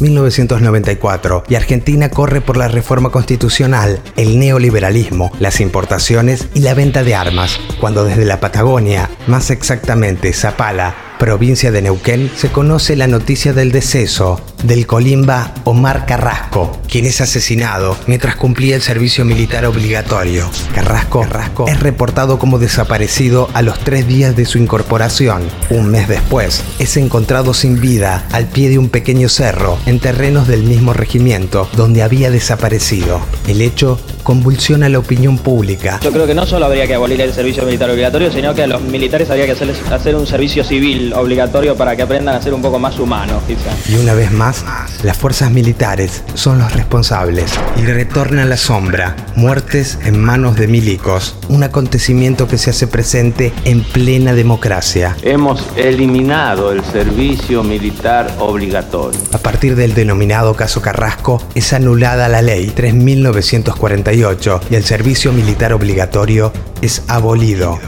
1994 y Argentina corre por la reforma constitucional, el neoliberalismo, las importaciones y la venta de armas, cuando desde la Patagonia, más exactamente Zapala, provincia de Neuquén, se conoce la noticia del deceso del colimba Omar Carrasco, quien es asesinado mientras cumplía el servicio militar obligatorio. Carrasco, es reportado como desaparecido a los tres días de su incorporación. Un mes después, es encontrado sin vida al pie de un pequeño cerro en terrenos del mismo regimiento donde había desaparecido. El hecho convulsiona la opinión pública. Yo creo que no solo habría que abolir el servicio militar obligatorio, sino que a los militares habría que hacerles hacer un servicio civil obligatorio para que aprendan a ser un poco más humanos, quizás. Y una vez más, las fuerzas militares son los responsables y retorna a la sombra, muertes en manos de milicos, un acontecimiento que se hace presente en plena democracia. Hemos eliminado el servicio militar obligatorio. A partir del denominado caso Carrasco, es anulada la ley 3948 y el servicio militar obligatorio es abolido.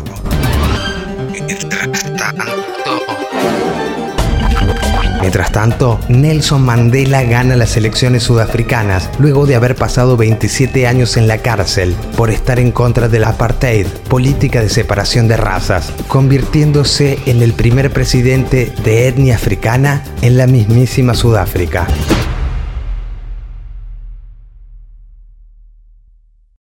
Mientras tanto, Nelson Mandela gana las elecciones sudafricanas luego de haber pasado 27 años en la cárcel por estar en contra del apartheid, política de separación de razas, convirtiéndose en el primer presidente de etnia africana en la mismísima Sudáfrica.